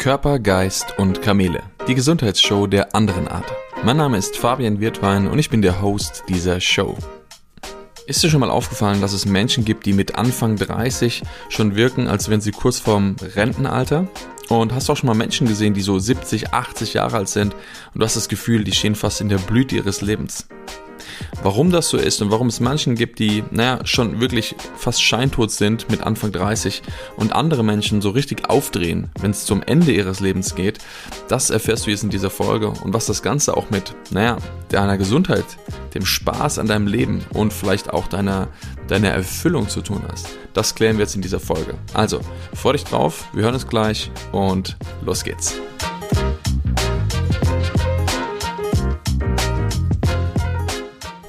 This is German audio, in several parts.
Körper, Geist und Kamele. Die Gesundheitsshow der anderen Art. Mein Name ist Fabian Wirtwein und ich bin der Host dieser Show. Ist dir schon mal aufgefallen, dass es Menschen gibt, die mit Anfang 30 schon wirken, als wären sie kurz vorm Rentenalter? Und hast du auch schon mal Menschen gesehen, die so 70, 80 Jahre alt sind und du hast das Gefühl, die stehen fast in der Blüte ihres Lebens? Warum das so ist und warum es Menschen gibt, die, naja, schon wirklich fast scheintot sind mit Anfang 30 und andere Menschen so richtig aufdrehen, wenn es zum Ende ihres Lebens geht, das erfährst du jetzt in dieser Folge und was das Ganze auch mit, naja, deiner Gesundheit, dem Spaß an deinem Leben und vielleicht auch deiner, deiner Erfüllung zu tun hast. Das klären wir jetzt in dieser Folge. Also, freu dich drauf, wir hören uns gleich und los geht's.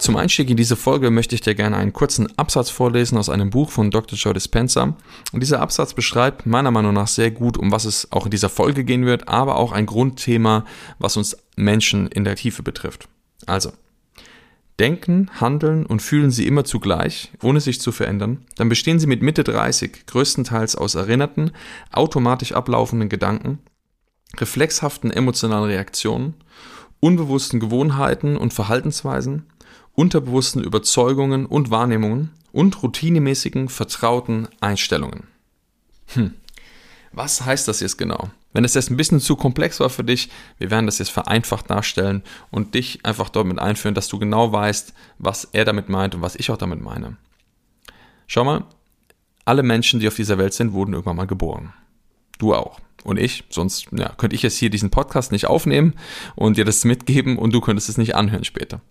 Zum Einstieg in diese Folge möchte ich dir gerne einen kurzen Absatz vorlesen aus einem Buch von Dr. Joe Dispenza. Und dieser Absatz beschreibt meiner Meinung nach sehr gut, um was es auch in dieser Folge gehen wird, aber auch ein Grundthema, was uns Menschen in der Tiefe betrifft. Also, denken, handeln und fühlen sie immer zugleich, ohne sich zu verändern, dann bestehen sie mit Mitte 30 größtenteils aus erinnerten, automatisch ablaufenden Gedanken, reflexhaften emotionalen Reaktionen, unbewussten Gewohnheiten und Verhaltensweisen, unterbewussten Überzeugungen und Wahrnehmungen und routinemäßigen, vertrauten Einstellungen. Hm. Was heißt das jetzt genau? Wenn es jetzt ein bisschen zu komplex war für dich, wir werden das jetzt vereinfacht darstellen und dich einfach dort mit einführen, dass du genau weißt, was er damit meint und was ich auch damit meine. Schau mal, alle Menschen, die auf dieser Welt sind, wurden irgendwann mal geboren. Du auch. Und ich, sonst ja, könnte ich jetzt hier diesen Podcast nicht aufnehmen und dir das mitgeben und du könntest es nicht anhören später.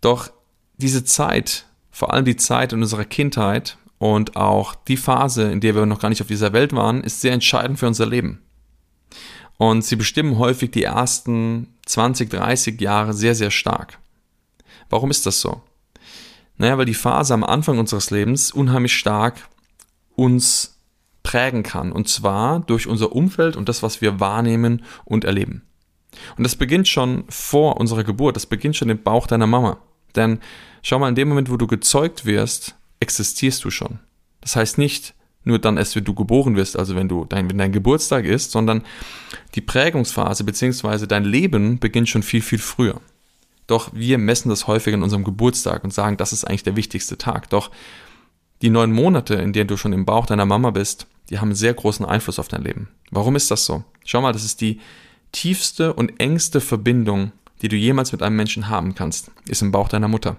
Doch diese Zeit, vor allem die Zeit in unserer Kindheit und auch die Phase, in der wir noch gar nicht auf dieser Welt waren, ist sehr entscheidend für unser Leben. Und sie bestimmen häufig die ersten 20, 30 Jahre sehr, sehr stark. Warum ist das so? Naja, weil die Phase am Anfang unseres Lebens unheimlich stark uns prägen kann. Und zwar durch unser Umfeld und das, was wir wahrnehmen und erleben. Und das beginnt schon vor unserer Geburt. Das beginnt schon im Bauch deiner Mama. Denn schau mal, in dem Moment, wo du gezeugt wirst, existierst du schon. Das heißt nicht nur dann erst, wenn du geboren wirst, also wenn du dein, wenn dein Geburtstag ist, sondern die Prägungsphase bzw. dein Leben beginnt schon viel, viel früher. Doch wir messen das häufig an unserem Geburtstag und sagen, das ist eigentlich der wichtigste Tag. Doch die neun Monate, in denen du schon im Bauch deiner Mama bist, die haben einen sehr großen Einfluss auf dein Leben. Warum ist das so? Schau mal, das ist die tiefste und engste Verbindung, die du jemals mit einem Menschen haben kannst, ist im Bauch deiner Mutter.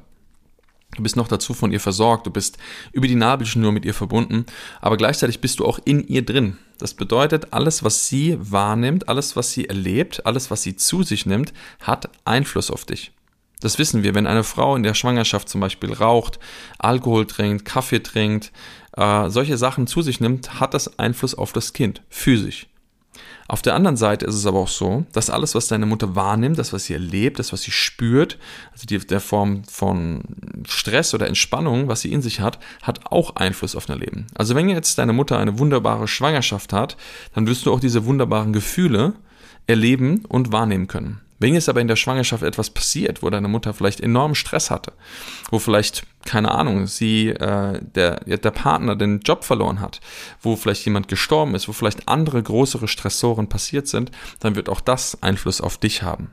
Du bist noch dazu von ihr versorgt, du bist über die Nabelschnur mit ihr verbunden, aber gleichzeitig bist du auch in ihr drin. Das bedeutet, alles, was sie wahrnimmt, alles, was sie erlebt, alles, was sie zu sich nimmt, hat Einfluss auf dich. Das wissen wir, wenn eine Frau in der Schwangerschaft zum Beispiel raucht, Alkohol trinkt, Kaffee trinkt, äh, solche Sachen zu sich nimmt, hat das Einfluss auf das Kind, physisch. Auf der anderen Seite ist es aber auch so, dass alles, was deine Mutter wahrnimmt, das, was sie erlebt, das, was sie spürt, also die, der Form von Stress oder Entspannung, was sie in sich hat, hat auch Einfluss auf dein Leben. Also wenn jetzt deine Mutter eine wunderbare Schwangerschaft hat, dann wirst du auch diese wunderbaren Gefühle erleben und wahrnehmen können. Wenn jetzt aber in der Schwangerschaft etwas passiert, wo deine Mutter vielleicht enormen Stress hatte, wo vielleicht, keine Ahnung, sie, äh, der, der Partner den Job verloren hat, wo vielleicht jemand gestorben ist, wo vielleicht andere größere Stressoren passiert sind, dann wird auch das Einfluss auf dich haben.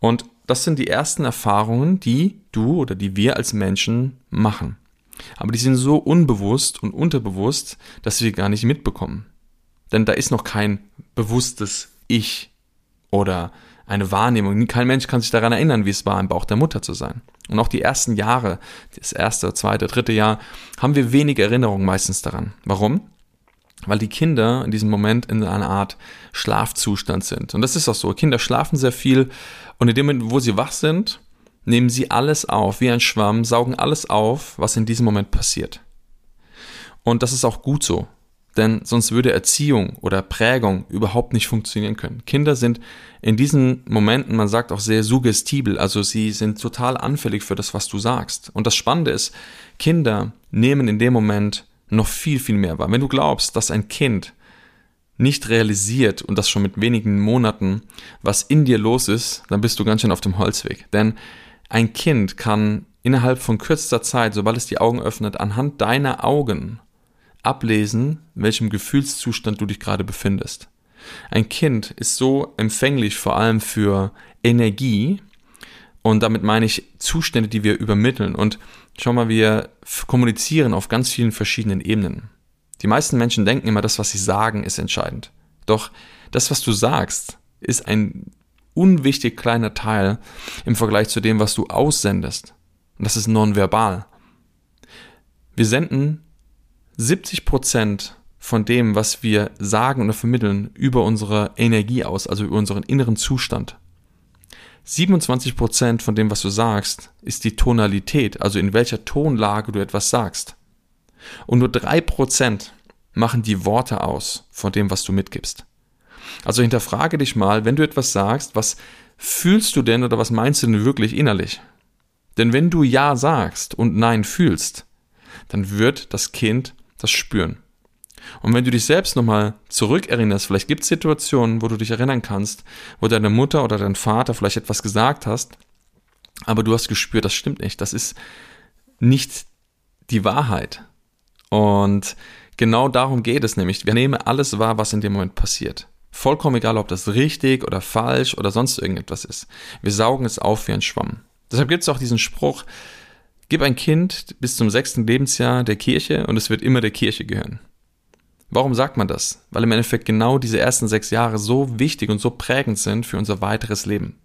Und das sind die ersten Erfahrungen, die du oder die wir als Menschen machen. Aber die sind so unbewusst und unterbewusst, dass wir gar nicht mitbekommen. Denn da ist noch kein bewusstes Ich oder eine Wahrnehmung. Kein Mensch kann sich daran erinnern, wie es war, im Bauch der Mutter zu sein. Und auch die ersten Jahre, das erste, zweite, dritte Jahr, haben wir wenig Erinnerung meistens daran. Warum? Weil die Kinder in diesem Moment in einer Art Schlafzustand sind. Und das ist auch so. Kinder schlafen sehr viel und in dem Moment, wo sie wach sind, nehmen sie alles auf, wie ein Schwamm, saugen alles auf, was in diesem Moment passiert. Und das ist auch gut so denn sonst würde Erziehung oder Prägung überhaupt nicht funktionieren können. Kinder sind in diesen Momenten, man sagt auch sehr suggestibel, also sie sind total anfällig für das, was du sagst. Und das Spannende ist, Kinder nehmen in dem Moment noch viel, viel mehr wahr. Wenn du glaubst, dass ein Kind nicht realisiert und das schon mit wenigen Monaten, was in dir los ist, dann bist du ganz schön auf dem Holzweg. Denn ein Kind kann innerhalb von kürzester Zeit, sobald es die Augen öffnet, anhand deiner Augen ablesen, in welchem Gefühlszustand du dich gerade befindest. Ein Kind ist so empfänglich vor allem für Energie und damit meine ich Zustände, die wir übermitteln. Und schau mal, wir kommunizieren auf ganz vielen verschiedenen Ebenen. Die meisten Menschen denken immer, das, was sie sagen, ist entscheidend. Doch das, was du sagst, ist ein unwichtig kleiner Teil im Vergleich zu dem, was du aussendest. Und das ist nonverbal. Wir senden 70 Prozent von dem, was wir sagen oder vermitteln, über unsere Energie aus, also über unseren inneren Zustand. 27 Prozent von dem, was du sagst, ist die Tonalität, also in welcher Tonlage du etwas sagst. Und nur drei Prozent machen die Worte aus von dem, was du mitgibst. Also hinterfrage dich mal, wenn du etwas sagst, was fühlst du denn oder was meinst du denn wirklich innerlich? Denn wenn du Ja sagst und Nein fühlst, dann wird das Kind das spüren. Und wenn du dich selbst nochmal zurückerinnerst, vielleicht gibt es Situationen, wo du dich erinnern kannst, wo deine Mutter oder dein Vater vielleicht etwas gesagt hast, aber du hast gespürt, das stimmt nicht, das ist nicht die Wahrheit. Und genau darum geht es nämlich. Wir nehmen alles wahr, was in dem Moment passiert. Vollkommen egal, ob das richtig oder falsch oder sonst irgendetwas ist. Wir saugen es auf wie ein Schwamm. Deshalb gibt es auch diesen Spruch, gib ein Kind bis zum sechsten Lebensjahr der Kirche und es wird immer der Kirche gehören. Warum sagt man das? Weil im Endeffekt genau diese ersten sechs Jahre so wichtig und so prägend sind für unser weiteres Leben.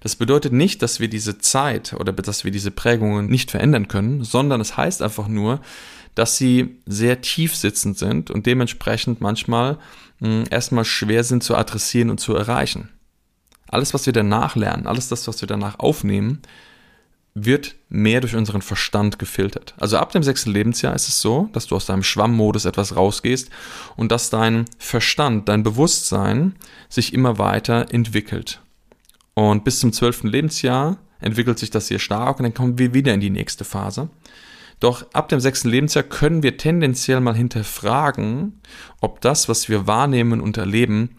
Das bedeutet nicht, dass wir diese Zeit oder dass wir diese Prägungen nicht verändern können, sondern es heißt einfach nur, dass sie sehr tief sitzend sind und dementsprechend manchmal hm, erstmal schwer sind zu adressieren und zu erreichen. Alles, was wir danach lernen, alles das, was wir danach aufnehmen, wird mehr durch unseren Verstand gefiltert. Also ab dem sechsten Lebensjahr ist es so, dass du aus deinem Schwammmodus etwas rausgehst und dass dein Verstand, dein Bewusstsein sich immer weiter entwickelt. Und bis zum zwölften Lebensjahr entwickelt sich das sehr stark und dann kommen wir wieder in die nächste Phase. Doch ab dem sechsten Lebensjahr können wir tendenziell mal hinterfragen, ob das, was wir wahrnehmen und erleben,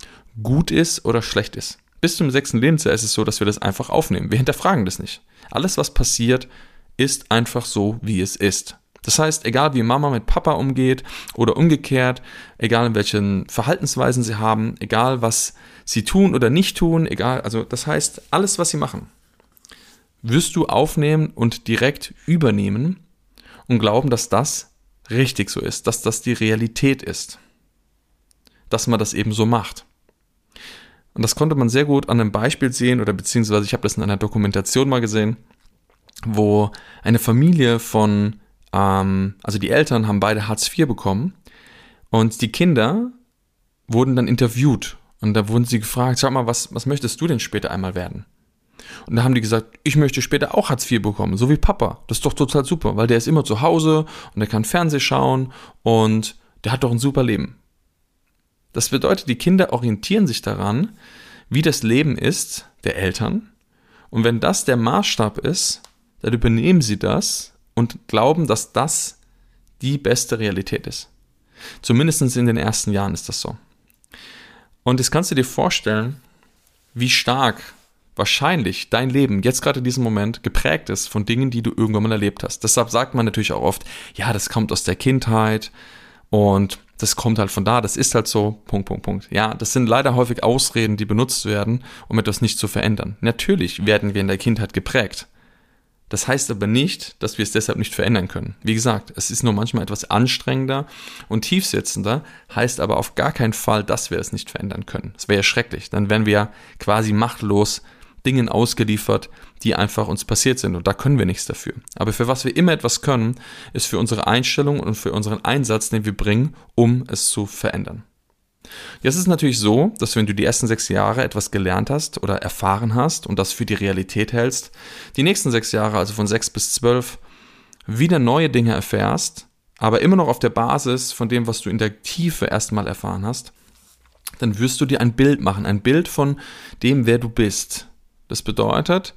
gut ist oder schlecht ist. Bis zum sechsten Lebensjahr ist es so, dass wir das einfach aufnehmen. Wir hinterfragen das nicht. Alles, was passiert, ist einfach so, wie es ist. Das heißt, egal wie Mama mit Papa umgeht oder umgekehrt, egal in welchen Verhaltensweisen sie haben, egal was sie tun oder nicht tun, egal, also das heißt, alles, was sie machen, wirst du aufnehmen und direkt übernehmen und glauben, dass das richtig so ist, dass das die Realität ist, dass man das eben so macht. Und das konnte man sehr gut an einem Beispiel sehen oder beziehungsweise ich habe das in einer Dokumentation mal gesehen, wo eine Familie von, ähm, also die Eltern haben beide Hartz IV bekommen und die Kinder wurden dann interviewt und da wurden sie gefragt, sag mal, was, was möchtest du denn später einmal werden? Und da haben die gesagt, ich möchte später auch Hartz IV bekommen, so wie Papa. Das ist doch total super, weil der ist immer zu Hause und der kann Fernseh schauen und der hat doch ein super Leben. Das bedeutet, die Kinder orientieren sich daran, wie das Leben ist der Eltern. Und wenn das der Maßstab ist, dann übernehmen sie das und glauben, dass das die beste Realität ist. Zumindest in den ersten Jahren ist das so. Und jetzt kannst du dir vorstellen, wie stark wahrscheinlich dein Leben jetzt gerade in diesem Moment geprägt ist von Dingen, die du irgendwann mal erlebt hast. Deshalb sagt man natürlich auch oft, ja, das kommt aus der Kindheit und das kommt halt von da, das ist halt so, Punkt, Punkt, Punkt. Ja, das sind leider häufig Ausreden, die benutzt werden, um etwas nicht zu verändern. Natürlich werden wir in der Kindheit geprägt. Das heißt aber nicht, dass wir es deshalb nicht verändern können. Wie gesagt, es ist nur manchmal etwas anstrengender und tiefsitzender, heißt aber auf gar keinen Fall, dass wir es nicht verändern können. Das wäre ja schrecklich. Dann wären wir quasi machtlos Dingen ausgeliefert, die einfach uns passiert sind und da können wir nichts dafür. Aber für was wir immer etwas können, ist für unsere Einstellung und für unseren Einsatz, den wir bringen, um es zu verändern. Jetzt ist es natürlich so, dass wenn du die ersten sechs Jahre etwas gelernt hast oder erfahren hast und das für die Realität hältst, die nächsten sechs Jahre, also von sechs bis zwölf, wieder neue Dinge erfährst, aber immer noch auf der Basis von dem, was du in der Tiefe erstmal erfahren hast, dann wirst du dir ein Bild machen, ein Bild von dem, wer du bist, das bedeutet,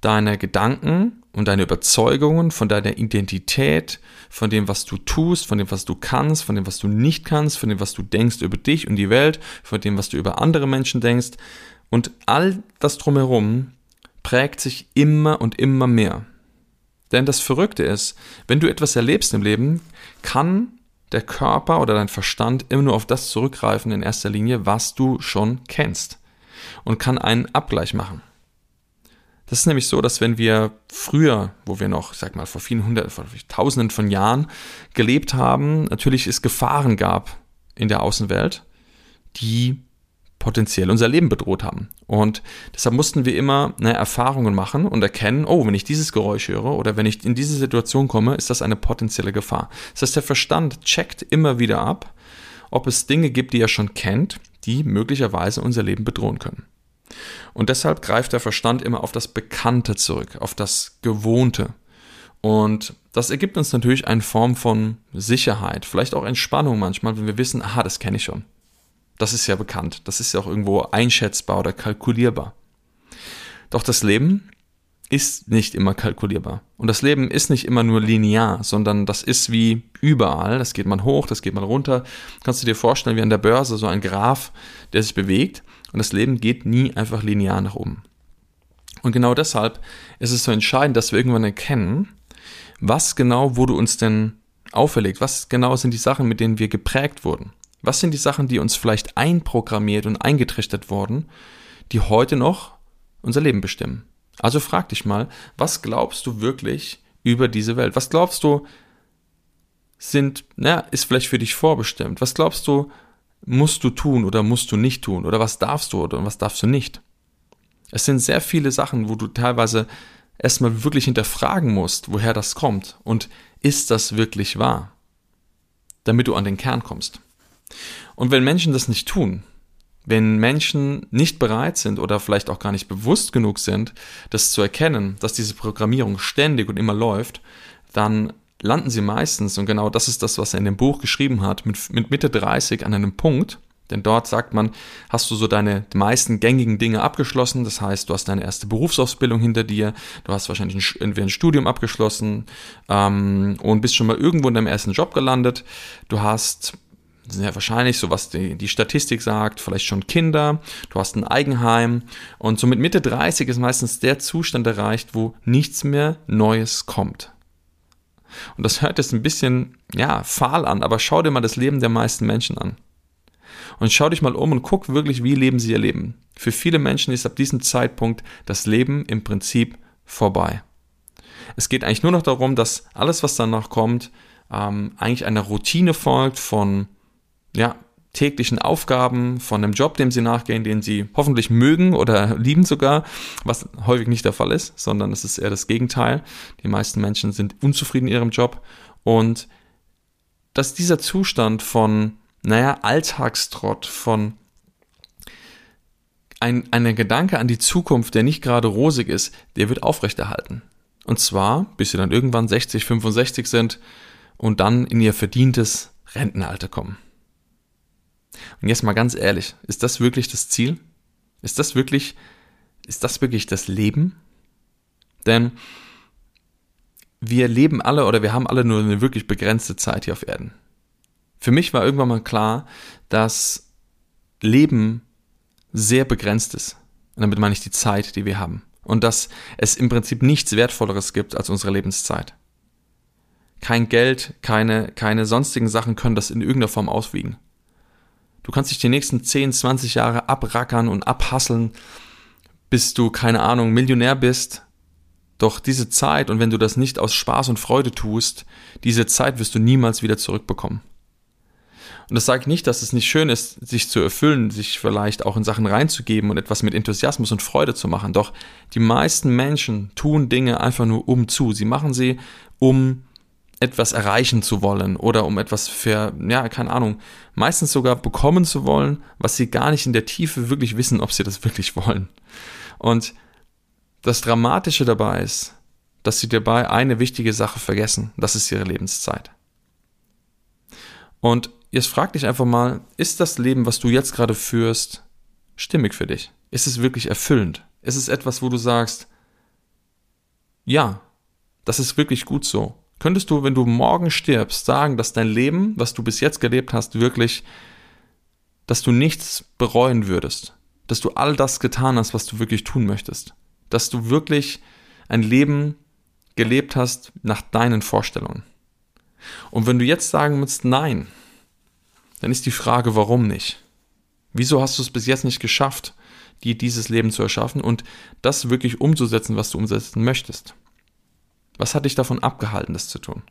deine Gedanken und deine Überzeugungen von deiner Identität, von dem, was du tust, von dem, was du kannst, von dem, was du nicht kannst, von dem, was du denkst über dich und die Welt, von dem, was du über andere Menschen denkst. Und all das drumherum prägt sich immer und immer mehr. Denn das Verrückte ist, wenn du etwas erlebst im Leben, kann der Körper oder dein Verstand immer nur auf das zurückgreifen in erster Linie, was du schon kennst und kann einen Abgleich machen. Das ist nämlich so, dass wenn wir früher, wo wir noch, sag mal, vor vielen hundert, vor tausenden von Jahren gelebt haben, natürlich es Gefahren gab in der Außenwelt, die potenziell unser Leben bedroht haben. Und deshalb mussten wir immer ne, Erfahrungen machen und erkennen, oh, wenn ich dieses Geräusch höre oder wenn ich in diese Situation komme, ist das eine potenzielle Gefahr. Das heißt, der Verstand checkt immer wieder ab, ob es Dinge gibt, die er schon kennt, die möglicherweise unser Leben bedrohen können. Und deshalb greift der Verstand immer auf das Bekannte zurück, auf das Gewohnte. Und das ergibt uns natürlich eine Form von Sicherheit, vielleicht auch Entspannung manchmal, wenn wir wissen, aha, das kenne ich schon. Das ist ja bekannt, das ist ja auch irgendwo einschätzbar oder kalkulierbar. Doch das Leben ist nicht immer kalkulierbar. Und das Leben ist nicht immer nur linear, sondern das ist wie überall. Das geht mal hoch, das geht mal runter. Kannst du dir vorstellen, wie an der Börse so ein Graph, der sich bewegt. Und das Leben geht nie einfach linear nach oben. Und genau deshalb ist es so entscheidend, dass wir irgendwann erkennen, was genau wurde uns denn auferlegt? Was genau sind die Sachen, mit denen wir geprägt wurden? Was sind die Sachen, die uns vielleicht einprogrammiert und eingetrichtert wurden, die heute noch unser Leben bestimmen? Also frag dich mal, was glaubst du wirklich über diese Welt? Was glaubst du, sind, na, ist vielleicht für dich vorbestimmt? Was glaubst du, musst du tun oder musst du nicht tun? Oder was darfst du oder was darfst du nicht? Es sind sehr viele Sachen, wo du teilweise erstmal wirklich hinterfragen musst, woher das kommt und ist das wirklich wahr? Damit du an den Kern kommst. Und wenn Menschen das nicht tun, wenn Menschen nicht bereit sind oder vielleicht auch gar nicht bewusst genug sind, das zu erkennen, dass diese Programmierung ständig und immer läuft, dann landen sie meistens, und genau das ist das, was er in dem Buch geschrieben hat, mit, mit Mitte 30 an einem Punkt, denn dort sagt man, hast du so deine meisten gängigen Dinge abgeschlossen, das heißt, du hast deine erste Berufsausbildung hinter dir, du hast wahrscheinlich ein, entweder ein Studium abgeschlossen ähm, und bist schon mal irgendwo in deinem ersten Job gelandet, du hast sehr wahrscheinlich, so was die, die Statistik sagt, vielleicht schon Kinder, du hast ein Eigenheim und so mit Mitte 30 ist meistens der Zustand erreicht, wo nichts mehr Neues kommt. Und das hört jetzt ein bisschen, ja, fahl an, aber schau dir mal das Leben der meisten Menschen an. Und schau dich mal um und guck wirklich, wie leben sie ihr Leben. Für viele Menschen ist ab diesem Zeitpunkt das Leben im Prinzip vorbei. Es geht eigentlich nur noch darum, dass alles, was danach kommt, ähm, eigentlich einer Routine folgt von ja, täglichen Aufgaben, von einem Job, dem sie nachgehen, den sie hoffentlich mögen oder lieben sogar, was häufig nicht der Fall ist, sondern es ist eher das Gegenteil. Die meisten Menschen sind unzufrieden in ihrem Job und dass dieser Zustand von, naja, Alltagstrott, von ein, ein Gedanke an die Zukunft, der nicht gerade rosig ist, der wird aufrechterhalten. Und zwar, bis sie dann irgendwann 60, 65 sind und dann in ihr verdientes Rentenalter kommen. Und jetzt mal ganz ehrlich, ist das wirklich das Ziel? Ist das wirklich, ist das wirklich das Leben? Denn wir leben alle oder wir haben alle nur eine wirklich begrenzte Zeit hier auf Erden. Für mich war irgendwann mal klar, dass Leben sehr begrenzt ist. Und damit meine ich die Zeit, die wir haben. Und dass es im Prinzip nichts Wertvolleres gibt als unsere Lebenszeit. Kein Geld, keine, keine sonstigen Sachen können das in irgendeiner Form auswiegen. Du kannst dich die nächsten 10, 20 Jahre abrackern und abhasseln, bis du, keine Ahnung, Millionär bist. Doch diese Zeit, und wenn du das nicht aus Spaß und Freude tust, diese Zeit wirst du niemals wieder zurückbekommen. Und das sage ich nicht, dass es nicht schön ist, sich zu erfüllen, sich vielleicht auch in Sachen reinzugeben und etwas mit Enthusiasmus und Freude zu machen. Doch die meisten Menschen tun Dinge einfach nur um zu. Sie machen sie, um etwas erreichen zu wollen oder um etwas für, ja, keine Ahnung, meistens sogar bekommen zu wollen, was sie gar nicht in der Tiefe wirklich wissen, ob sie das wirklich wollen. Und das Dramatische dabei ist, dass sie dabei eine wichtige Sache vergessen, das ist ihre Lebenszeit. Und jetzt frag dich einfach mal, ist das Leben, was du jetzt gerade führst, stimmig für dich? Ist es wirklich erfüllend? Ist es etwas, wo du sagst, ja, das ist wirklich gut so. Könntest du, wenn du morgen stirbst, sagen, dass dein Leben, was du bis jetzt gelebt hast, wirklich, dass du nichts bereuen würdest? Dass du all das getan hast, was du wirklich tun möchtest? Dass du wirklich ein Leben gelebt hast nach deinen Vorstellungen? Und wenn du jetzt sagen musst, nein, dann ist die Frage, warum nicht? Wieso hast du es bis jetzt nicht geschafft, dir dieses Leben zu erschaffen und das wirklich umzusetzen, was du umsetzen möchtest? Was hat dich davon abgehalten, das zu tun?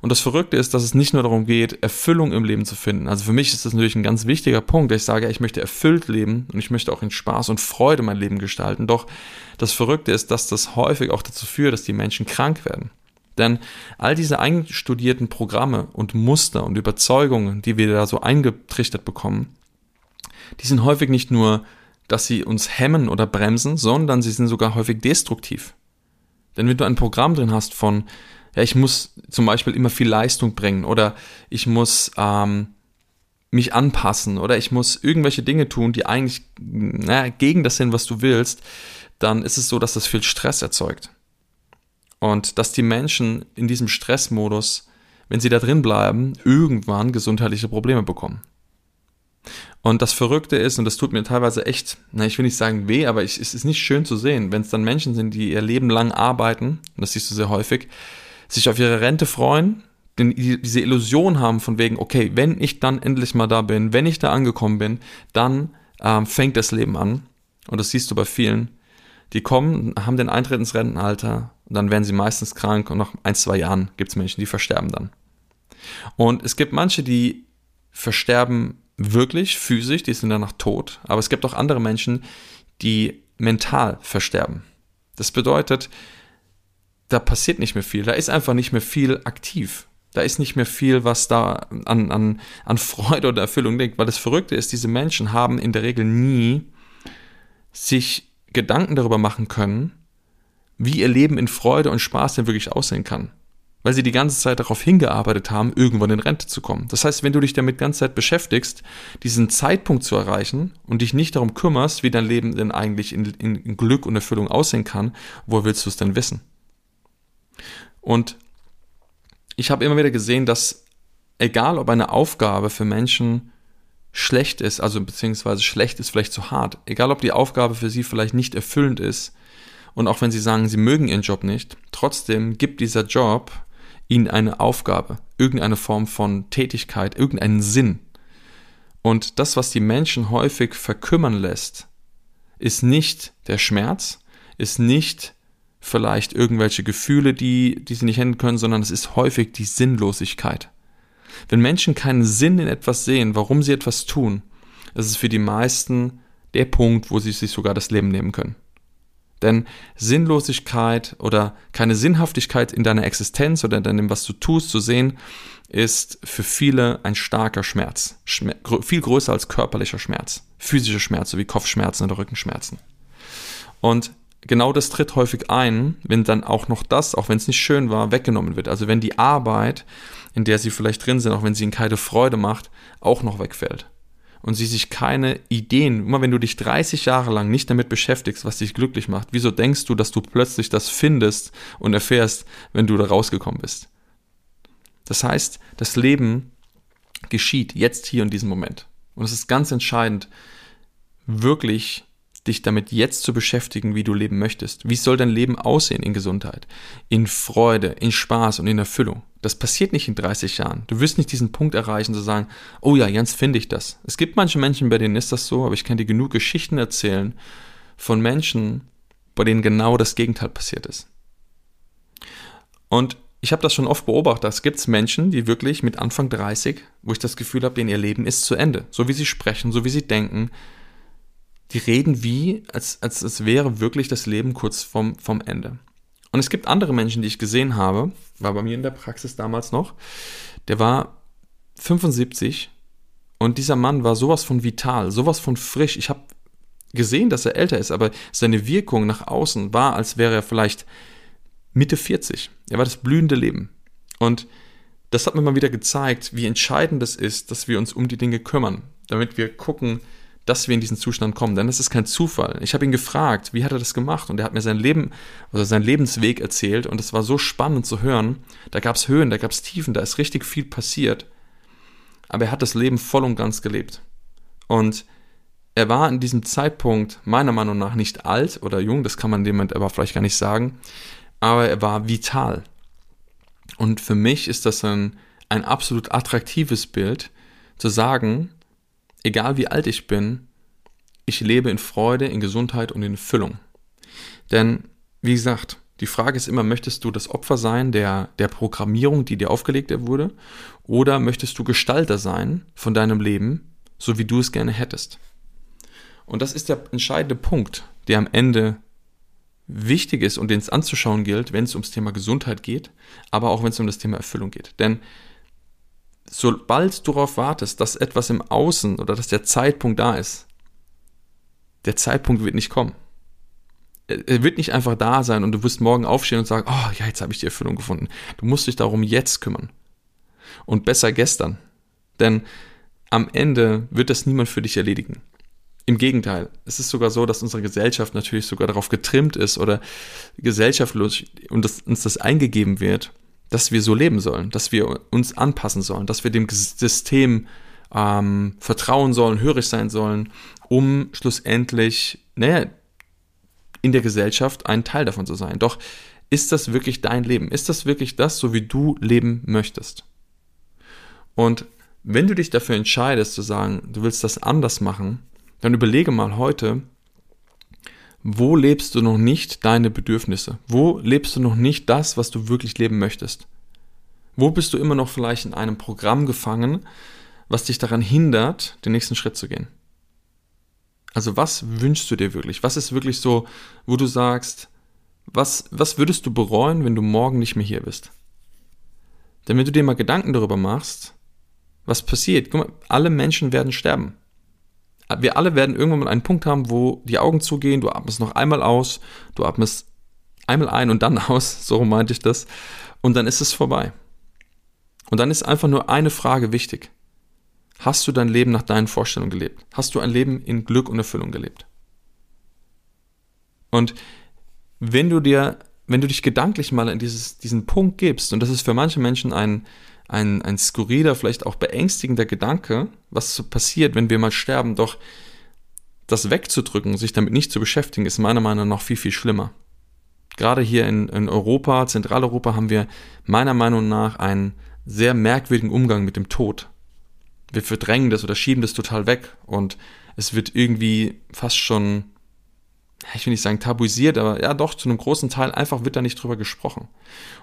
Und das Verrückte ist, dass es nicht nur darum geht, Erfüllung im Leben zu finden. Also für mich ist das natürlich ein ganz wichtiger Punkt, dass ich sage, ich möchte erfüllt leben und ich möchte auch in Spaß und Freude mein Leben gestalten. Doch das Verrückte ist, dass das häufig auch dazu führt, dass die Menschen krank werden. Denn all diese eingestudierten Programme und Muster und Überzeugungen, die wir da so eingetrichtert bekommen, die sind häufig nicht nur, dass sie uns hemmen oder bremsen, sondern sie sind sogar häufig destruktiv. Denn wenn du ein Programm drin hast von, ja, ich muss zum Beispiel immer viel Leistung bringen oder ich muss ähm, mich anpassen oder ich muss irgendwelche Dinge tun, die eigentlich na, gegen das sind, was du willst, dann ist es so, dass das viel Stress erzeugt. Und dass die Menschen in diesem Stressmodus, wenn sie da drin bleiben, irgendwann gesundheitliche Probleme bekommen. Und das Verrückte ist, und das tut mir teilweise echt, na, ich will nicht sagen weh, aber ich, es ist nicht schön zu sehen, wenn es dann Menschen sind, die ihr Leben lang arbeiten, und das siehst du sehr häufig, sich auf ihre Rente freuen, denn diese Illusion haben von wegen, okay, wenn ich dann endlich mal da bin, wenn ich da angekommen bin, dann ähm, fängt das Leben an. Und das siehst du bei vielen. Die kommen, haben den Eintritt ins Rentenalter, dann werden sie meistens krank und nach ein, zwei Jahren gibt es Menschen, die versterben dann. Und es gibt manche, die versterben wirklich physisch, die sind danach tot, aber es gibt auch andere Menschen, die mental versterben. Das bedeutet, da passiert nicht mehr viel, da ist einfach nicht mehr viel aktiv. Da ist nicht mehr viel, was da an, an, an Freude oder Erfüllung liegt, weil das Verrückte ist, diese Menschen haben in der Regel nie sich Gedanken darüber machen können, wie ihr Leben in Freude und Spaß denn wirklich aussehen kann. Weil sie die ganze Zeit darauf hingearbeitet haben, irgendwann in Rente zu kommen. Das heißt, wenn du dich damit die ganze Zeit beschäftigst, diesen Zeitpunkt zu erreichen und dich nicht darum kümmerst, wie dein Leben denn eigentlich in, in Glück und Erfüllung aussehen kann, wo willst du es denn wissen? Und ich habe immer wieder gesehen, dass egal ob eine Aufgabe für Menschen schlecht ist, also beziehungsweise schlecht ist vielleicht zu hart, egal ob die Aufgabe für sie vielleicht nicht erfüllend ist und auch wenn sie sagen, sie mögen ihren Job nicht, trotzdem gibt dieser Job ihnen eine Aufgabe, irgendeine Form von Tätigkeit, irgendeinen Sinn. Und das, was die Menschen häufig verkümmern lässt, ist nicht der Schmerz, ist nicht vielleicht irgendwelche Gefühle, die, die sie nicht handeln können, sondern es ist häufig die Sinnlosigkeit. Wenn Menschen keinen Sinn in etwas sehen, warum sie etwas tun, ist es für die meisten der Punkt, wo sie sich sogar das Leben nehmen können. Denn Sinnlosigkeit oder keine Sinnhaftigkeit in deiner Existenz oder in dem, was du tust, zu sehen, ist für viele ein starker Schmerz. Schmer viel größer als körperlicher Schmerz. Physischer Schmerz, wie Kopfschmerzen oder Rückenschmerzen. Und genau das tritt häufig ein, wenn dann auch noch das, auch wenn es nicht schön war, weggenommen wird. Also wenn die Arbeit, in der sie vielleicht drin sind, auch wenn sie ihnen keine Freude macht, auch noch wegfällt. Und sie sich keine Ideen, immer wenn du dich 30 Jahre lang nicht damit beschäftigst, was dich glücklich macht, wieso denkst du, dass du plötzlich das findest und erfährst, wenn du da rausgekommen bist? Das heißt, das Leben geschieht jetzt hier in diesem Moment. Und es ist ganz entscheidend, wirklich dich damit jetzt zu beschäftigen, wie du leben möchtest. Wie soll dein Leben aussehen in Gesundheit, in Freude, in Spaß und in Erfüllung? Das passiert nicht in 30 Jahren. Du wirst nicht diesen Punkt erreichen, zu sagen, oh ja, jetzt finde ich das. Es gibt manche Menschen, bei denen ist das so, aber ich kann dir genug Geschichten erzählen von Menschen, bei denen genau das Gegenteil passiert ist. Und ich habe das schon oft beobachtet. Es gibt Menschen, die wirklich mit Anfang 30, wo ich das Gefühl habe, denen ihr Leben ist zu Ende. So wie sie sprechen, so wie sie denken, die reden wie, als, als, als wäre wirklich das Leben kurz vom, vom Ende. Und es gibt andere Menschen, die ich gesehen habe, war bei mir in der Praxis damals noch, der war 75 und dieser Mann war sowas von vital, sowas von frisch. Ich habe gesehen, dass er älter ist, aber seine Wirkung nach außen war, als wäre er vielleicht Mitte 40. Er war das blühende Leben. Und das hat mir mal wieder gezeigt, wie entscheidend es ist, dass wir uns um die Dinge kümmern, damit wir gucken, dass wir in diesen Zustand kommen. Denn es ist kein Zufall. Ich habe ihn gefragt, wie hat er das gemacht? Und er hat mir sein Leben, also seinen Lebensweg erzählt. Und es war so spannend zu hören. Da gab es Höhen, da gab es Tiefen, da ist richtig viel passiert. Aber er hat das Leben voll und ganz gelebt. Und er war in diesem Zeitpunkt meiner Meinung nach nicht alt oder jung, das kann man dem Moment aber vielleicht gar nicht sagen, aber er war vital. Und für mich ist das ein, ein absolut attraktives Bild, zu sagen, egal wie alt ich bin, ich lebe in Freude, in Gesundheit und in Füllung. Denn, wie gesagt, die Frage ist immer, möchtest du das Opfer sein der, der Programmierung, die dir aufgelegt wurde, oder möchtest du Gestalter sein von deinem Leben, so wie du es gerne hättest? Und das ist der entscheidende Punkt, der am Ende wichtig ist und den es anzuschauen gilt, wenn es ums Thema Gesundheit geht, aber auch wenn es um das Thema Erfüllung geht. Denn sobald du darauf wartest, dass etwas im Außen oder dass der Zeitpunkt da ist, der Zeitpunkt wird nicht kommen. Er wird nicht einfach da sein und du wirst morgen aufstehen und sagen, oh ja, jetzt habe ich die Erfüllung gefunden. Du musst dich darum jetzt kümmern. Und besser gestern. Denn am Ende wird das niemand für dich erledigen. Im Gegenteil, es ist sogar so, dass unsere Gesellschaft natürlich sogar darauf getrimmt ist oder gesellschaftlich und das, uns das eingegeben wird, dass wir so leben sollen, dass wir uns anpassen sollen, dass wir dem System ähm, vertrauen sollen, hörig sein sollen, um schlussendlich, naja, in der Gesellschaft ein Teil davon zu sein. Doch ist das wirklich dein Leben? Ist das wirklich das, so wie du leben möchtest? Und wenn du dich dafür entscheidest zu sagen, du willst das anders machen, dann überlege mal heute, wo lebst du noch nicht deine Bedürfnisse? Wo lebst du noch nicht das, was du wirklich leben möchtest? Wo bist du immer noch vielleicht in einem Programm gefangen, was dich daran hindert, den nächsten Schritt zu gehen? Also was wünschst du dir wirklich? Was ist wirklich so, wo du sagst, was, was würdest du bereuen, wenn du morgen nicht mehr hier bist? Denn wenn du dir mal Gedanken darüber machst, was passiert, guck mal, alle Menschen werden sterben wir alle werden irgendwann mal einen Punkt haben, wo die Augen zugehen, du atmest noch einmal aus, du atmest einmal ein und dann aus, so meinte ich das, und dann ist es vorbei. Und dann ist einfach nur eine Frage wichtig. Hast du dein Leben nach deinen Vorstellungen gelebt? Hast du ein Leben in Glück und Erfüllung gelebt? Und wenn du dir, wenn du dich gedanklich mal in dieses, diesen Punkt gibst, und das ist für manche Menschen ein, ein, ein skurriler, vielleicht auch beängstigender Gedanke, was passiert, wenn wir mal sterben. Doch das wegzudrücken, sich damit nicht zu beschäftigen, ist meiner Meinung nach viel, viel schlimmer. Gerade hier in, in Europa, Zentraleuropa, haben wir meiner Meinung nach einen sehr merkwürdigen Umgang mit dem Tod. Wir verdrängen das oder schieben das total weg und es wird irgendwie fast schon ich will nicht sagen tabuisiert, aber ja doch, zu einem großen Teil einfach wird da nicht drüber gesprochen.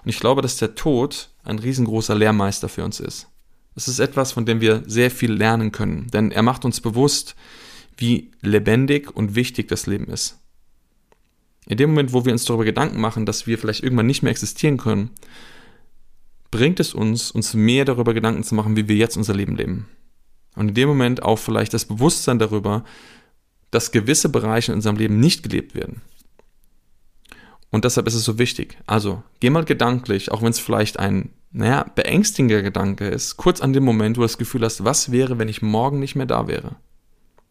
Und ich glaube, dass der Tod ein riesengroßer Lehrmeister für uns ist. Es ist etwas, von dem wir sehr viel lernen können, denn er macht uns bewusst, wie lebendig und wichtig das Leben ist. In dem Moment, wo wir uns darüber Gedanken machen, dass wir vielleicht irgendwann nicht mehr existieren können, bringt es uns, uns mehr darüber Gedanken zu machen, wie wir jetzt unser Leben leben. Und in dem Moment auch vielleicht das Bewusstsein darüber, dass gewisse Bereiche in unserem Leben nicht gelebt werden. Und deshalb ist es so wichtig. Also, geh mal gedanklich, auch wenn es vielleicht ein, naja, beängstigender Gedanke ist, kurz an dem Moment, wo du das Gefühl hast, was wäre, wenn ich morgen nicht mehr da wäre?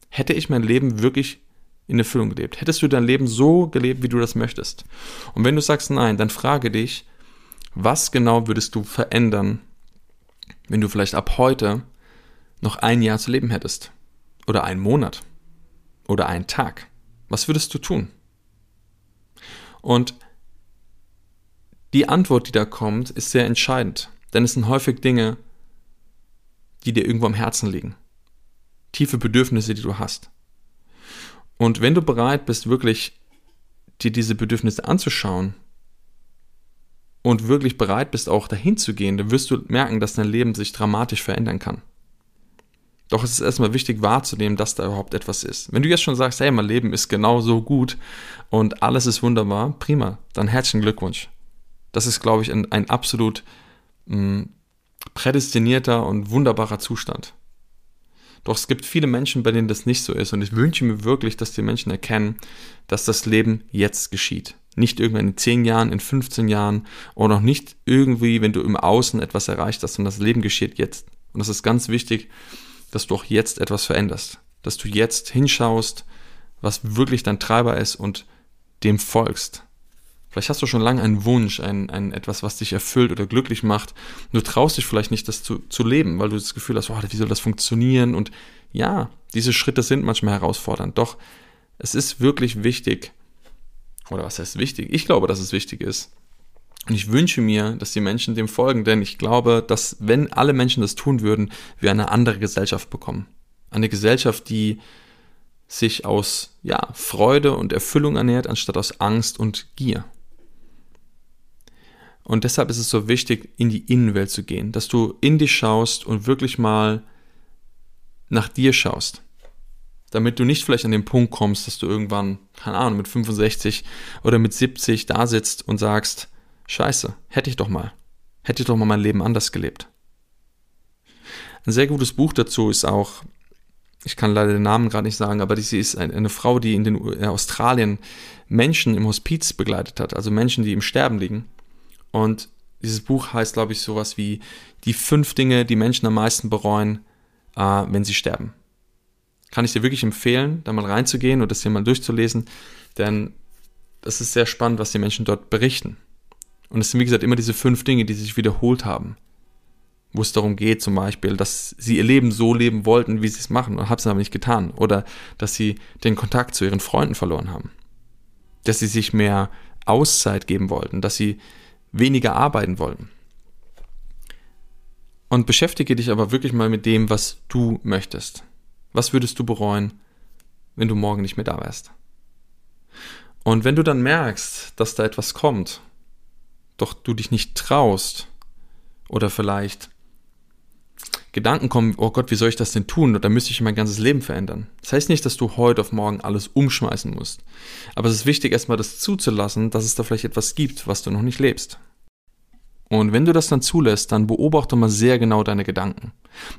Hätte ich mein Leben wirklich in Erfüllung gelebt? Hättest du dein Leben so gelebt, wie du das möchtest? Und wenn du sagst nein, dann frage dich, was genau würdest du verändern, wenn du vielleicht ab heute noch ein Jahr zu leben hättest? Oder einen Monat? oder einen Tag? Was würdest du tun? Und die Antwort, die da kommt, ist sehr entscheidend, denn es sind häufig Dinge, die dir irgendwo am Herzen liegen. Tiefe Bedürfnisse, die du hast. Und wenn du bereit bist, wirklich dir diese Bedürfnisse anzuschauen und wirklich bereit bist, auch dahin zu gehen, dann wirst du merken, dass dein Leben sich dramatisch verändern kann. Doch es ist erstmal wichtig wahrzunehmen, dass da überhaupt etwas ist. Wenn du jetzt schon sagst, hey, mein Leben ist genau so gut und alles ist wunderbar, prima, dann herzlichen Glückwunsch. Das ist, glaube ich, ein, ein absolut mh, mm, prädestinierter und wunderbarer Zustand. Doch es gibt viele Menschen, bei denen das nicht so ist und ich wünsche mir wirklich, dass die Menschen erkennen, dass das Leben jetzt geschieht. Nicht irgendwann in 10 Jahren, in 15 Jahren oder noch nicht irgendwie, wenn du im Außen etwas erreicht hast, sondern das Leben geschieht jetzt. Und das ist ganz wichtig, dass du auch jetzt etwas veränderst. Dass du jetzt hinschaust, was wirklich dein Treiber ist und dem folgst. Vielleicht hast du schon lange einen Wunsch, ein, ein etwas, was dich erfüllt oder glücklich macht. Du traust dich vielleicht nicht, das zu, zu leben, weil du das Gefühl hast, oh, wie soll das funktionieren? Und ja, diese Schritte sind manchmal herausfordernd. Doch es ist wirklich wichtig, oder was heißt wichtig? Ich glaube, dass es wichtig ist, Und ich wünsche mir, dass die Menschen dem folgen, denn ich glaube, dass wenn alle Menschen das tun würden, wir eine andere Gesellschaft bekommen. Eine Gesellschaft, die sich aus ja, Freude und Erfüllung ernährt, anstatt aus Angst und Gier. Und deshalb ist es so wichtig, in die Innenwelt zu gehen, dass du in dich schaust und wirklich mal nach dir schaust. Damit du nicht vielleicht an den Punkt kommst, dass du irgendwann, keine Ahnung, mit 65 oder mit 70 da sitzt und sagst, scheiße, hätte ich doch mal. Hätte ich doch mal mein Leben anders gelebt. Ein sehr gutes Buch dazu ist auch, ich kann leider den Namen gerade nicht sagen, aber sie ist eine Frau, die in, den, in Australien Menschen im Hospiz begleitet hat, also Menschen, die im Sterben liegen. Und dieses Buch heißt, glaube ich, sowas wie die fünf Dinge, die Menschen am meisten bereuen, äh, wenn sie sterben. Kann ich dir wirklich empfehlen, da mal reinzugehen und das hier mal durchzulesen, denn das ist sehr spannend, was die Menschen dort berichten. Und es sind, wie gesagt, immer diese fünf Dinge, die sich wiederholt haben. Wo es darum geht, zum Beispiel, dass sie ihr Leben so leben wollten, wie sie es machen und haben es aber nicht getan. Oder dass sie den Kontakt zu ihren Freunden verloren haben. Dass sie sich mehr Auszeit geben wollten, dass sie weniger arbeiten wollten. Und beschäftige dich aber wirklich mal mit dem, was du möchtest. Was würdest du bereuen, wenn du morgen nicht mehr da wärst? Und wenn du dann merkst, dass da etwas kommt, doch du dich nicht traust oder vielleicht Gedanken kommen, oh Gott, wie soll ich das denn tun? Oder müsste ich mein ganzes Leben verändern? Das heißt nicht, dass du heute auf morgen alles umschmeißen musst. Aber es ist wichtig, erstmal das zuzulassen, dass es da vielleicht etwas gibt, was du noch nicht lebst. Und wenn du das dann zulässt, dann beobachte mal sehr genau deine Gedanken.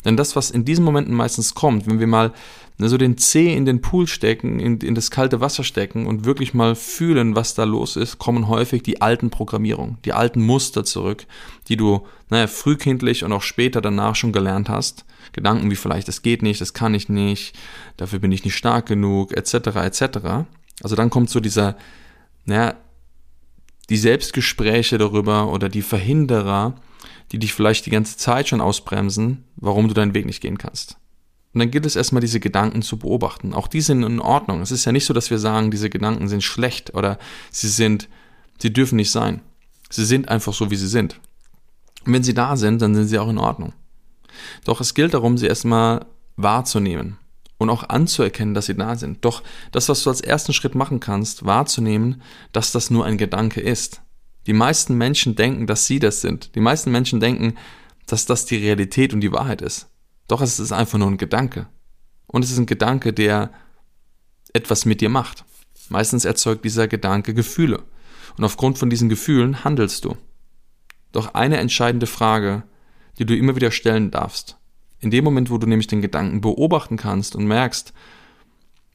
Denn das, was in diesen Momenten meistens kommt, wenn wir mal ne, so den Zeh in den Pool stecken, in, in das kalte Wasser stecken und wirklich mal fühlen, was da los ist, kommen häufig die alten Programmierungen, die alten Muster zurück, die du naja, frühkindlich und auch später danach schon gelernt hast. Gedanken wie vielleicht, das geht nicht, das kann ich nicht, dafür bin ich nicht stark genug, etc., etc. Also dann kommt so dieser, naja, die Selbstgespräche darüber oder die Verhinderer, die dich vielleicht die ganze Zeit schon ausbremsen, warum du deinen Weg nicht gehen kannst. Und dann gilt es erstmal, diese Gedanken zu beobachten. Auch die sind in Ordnung. Es ist ja nicht so, dass wir sagen, diese Gedanken sind schlecht oder sie sind, sie dürfen nicht sein. Sie sind einfach so, wie sie sind. Und wenn sie da sind, dann sind sie auch in Ordnung. Doch es gilt darum, sie erstmal wahrzunehmen und auch anzuerkennen, dass sie da sind. Doch das, was du als ersten Schritt machen kannst, wahrzunehmen, dass das nur ein Gedanke ist. Die meisten Menschen denken, dass sie das sind. Die meisten Menschen denken, dass das die Realität und die Wahrheit ist. Doch es ist einfach nur ein Gedanke. Und es ist ein Gedanke, der etwas mit dir macht. Meistens erzeugt dieser Gedanke Gefühle. Und aufgrund von diesen Gefühlen handelst du. Doch eine entscheidende Frage, die du immer wieder stellen darfst, in dem Moment, wo du nämlich den Gedanken beobachten kannst und merkst,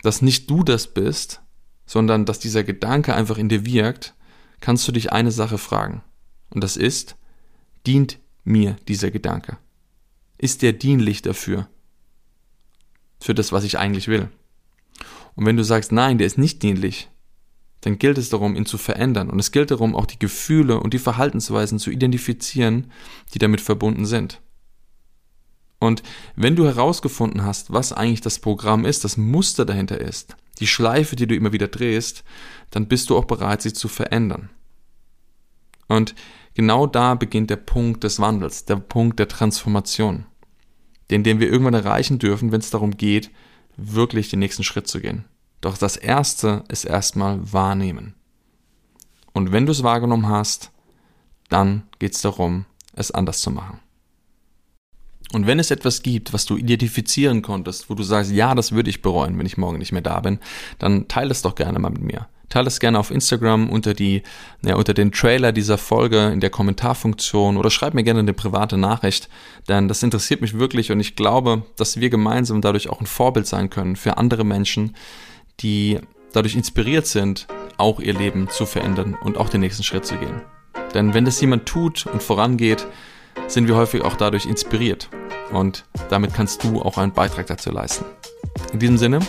dass nicht du das bist, sondern dass dieser Gedanke einfach in dir wirkt, kannst du dich eine Sache fragen. Und das ist, dient mir dieser Gedanke? Ist der dienlich dafür? Für das, was ich eigentlich will? Und wenn du sagst, nein, der ist nicht dienlich, dann gilt es darum, ihn zu verändern. Und es gilt darum, auch die Gefühle und die Verhaltensweisen zu identifizieren, die damit verbunden sind. Und wenn du herausgefunden hast, was eigentlich das Programm ist, das Muster dahinter ist, die Schleife, die du immer wieder drehst, dann bist du auch bereit, sie zu verändern. Und genau da beginnt der Punkt des Wandels, der Punkt der Transformation, den, den wir irgendwann erreichen dürfen, wenn es darum geht, wirklich den nächsten Schritt zu gehen. Doch das Erste ist erstmal wahrnehmen. Und wenn du es wahrgenommen hast, dann geht es darum, es anders zu machen. Und wenn es etwas gibt, was du identifizieren konntest, wo du sagst, ja, das würde ich bereuen, wenn ich morgen nicht mehr da bin, dann teile es doch gerne mal mit mir. Teile es gerne auf Instagram unter die, ja, unter den Trailer dieser Folge in der Kommentarfunktion oder schreib mir gerne eine private Nachricht, denn das interessiert mich wirklich und ich glaube, dass wir gemeinsam dadurch auch ein Vorbild sein können für andere Menschen, die dadurch inspiriert sind, auch ihr Leben zu verändern und auch den nächsten Schritt zu gehen. Denn wenn das jemand tut und vorangeht, sind wir häufig auch dadurch inspiriert. Und damit kannst du auch einen Beitrag dazu leisten. In diesem Sinne,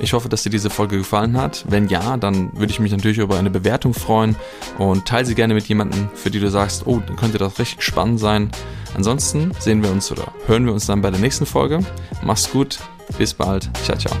ich hoffe, dass dir diese Folge gefallen hat. Wenn ja, dann würde ich mich natürlich über eine Bewertung freuen und teile sie gerne mit jemandem, für die du sagst, oh, dann könnte das richtig spannend sein. Ansonsten sehen wir uns oder hören wir uns dann bei der nächsten Folge. Mach's gut, bis bald, ciao, ciao.